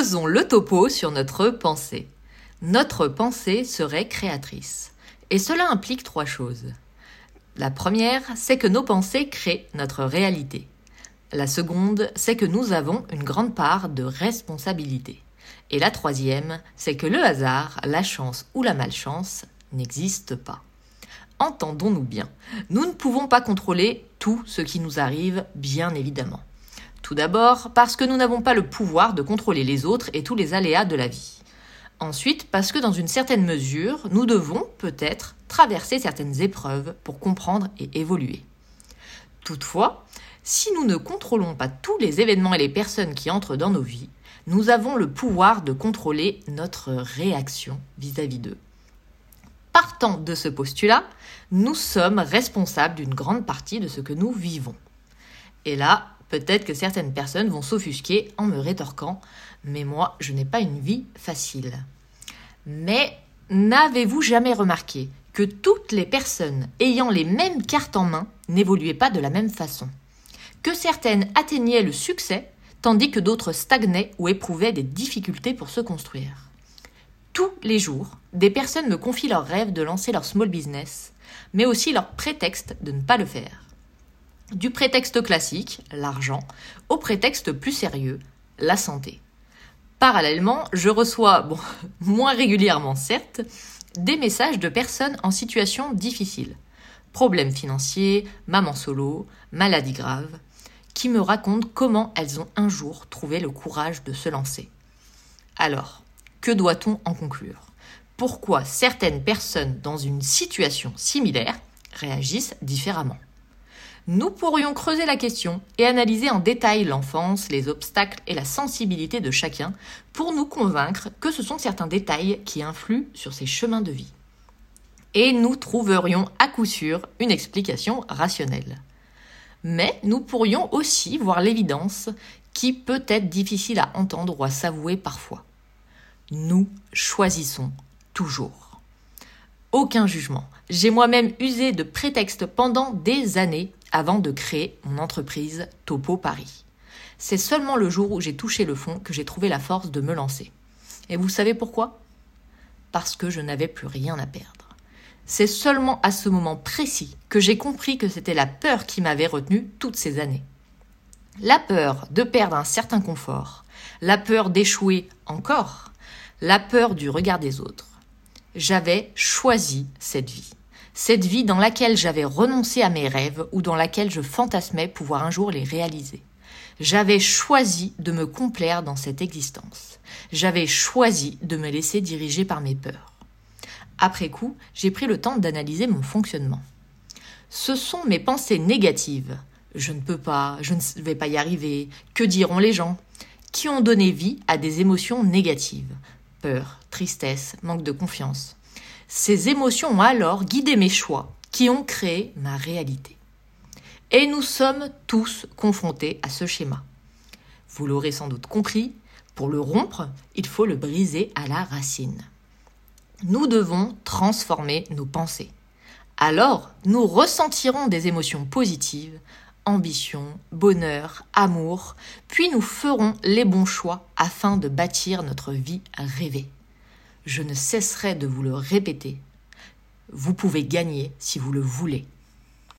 Faisons le topo sur notre pensée. Notre pensée serait créatrice. Et cela implique trois choses. La première, c'est que nos pensées créent notre réalité. La seconde, c'est que nous avons une grande part de responsabilité. Et la troisième, c'est que le hasard, la chance ou la malchance n'existent pas. Entendons-nous bien, nous ne pouvons pas contrôler tout ce qui nous arrive, bien évidemment. Tout d'abord, parce que nous n'avons pas le pouvoir de contrôler les autres et tous les aléas de la vie. Ensuite, parce que dans une certaine mesure, nous devons peut-être traverser certaines épreuves pour comprendre et évoluer. Toutefois, si nous ne contrôlons pas tous les événements et les personnes qui entrent dans nos vies, nous avons le pouvoir de contrôler notre réaction vis-à-vis d'eux. Partant de ce postulat, nous sommes responsables d'une grande partie de ce que nous vivons. Et là, peut-être que certaines personnes vont s'offusquer en me rétorquant Mais moi, je n'ai pas une vie facile. Mais n'avez-vous jamais remarqué que toutes les personnes ayant les mêmes cartes en main n'évoluaient pas de la même façon? Que certaines atteignaient le succès, tandis que d'autres stagnaient ou éprouvaient des difficultés pour se construire? Tous les jours, des personnes me confient leur rêve de lancer leur small business, mais aussi leur prétexte de ne pas le faire. Du prétexte classique, l'argent, au prétexte plus sérieux, la santé. Parallèlement, je reçois, moins régulièrement certes, des messages de personnes en situation difficile. Problèmes financiers, maman solo, maladie grave, qui me racontent comment elles ont un jour trouvé le courage de se lancer. Alors, que doit-on en conclure? Pourquoi certaines personnes dans une situation similaire réagissent différemment? Nous pourrions creuser la question et analyser en détail l'enfance, les obstacles et la sensibilité de chacun pour nous convaincre que ce sont certains détails qui influent sur ces chemins de vie. Et nous trouverions à coup sûr une explication rationnelle. Mais nous pourrions aussi voir l'évidence qui peut être difficile à entendre ou à s'avouer parfois. Nous choisissons toujours. Aucun jugement. J'ai moi-même usé de prétextes pendant des années avant de créer mon entreprise Topo Paris. C'est seulement le jour où j'ai touché le fond que j'ai trouvé la force de me lancer. Et vous savez pourquoi? Parce que je n'avais plus rien à perdre. C'est seulement à ce moment précis que j'ai compris que c'était la peur qui m'avait retenu toutes ces années. La peur de perdre un certain confort, la peur d'échouer encore, la peur du regard des autres. J'avais choisi cette vie cette vie dans laquelle j'avais renoncé à mes rêves ou dans laquelle je fantasmais pouvoir un jour les réaliser. J'avais choisi de me complaire dans cette existence. J'avais choisi de me laisser diriger par mes peurs. Après coup, j'ai pris le temps d'analyser mon fonctionnement. Ce sont mes pensées négatives. Je ne peux pas, je ne vais pas y arriver, que diront les gens? Qui ont donné vie à des émotions négatives? Peur, tristesse, manque de confiance. Ces émotions ont alors guidé mes choix, qui ont créé ma réalité. Et nous sommes tous confrontés à ce schéma. Vous l'aurez sans doute compris, pour le rompre, il faut le briser à la racine. Nous devons transformer nos pensées. Alors, nous ressentirons des émotions positives, ambition, bonheur, amour, puis nous ferons les bons choix afin de bâtir notre vie rêvée. Je ne cesserai de vous le répéter. Vous pouvez gagner si vous le voulez.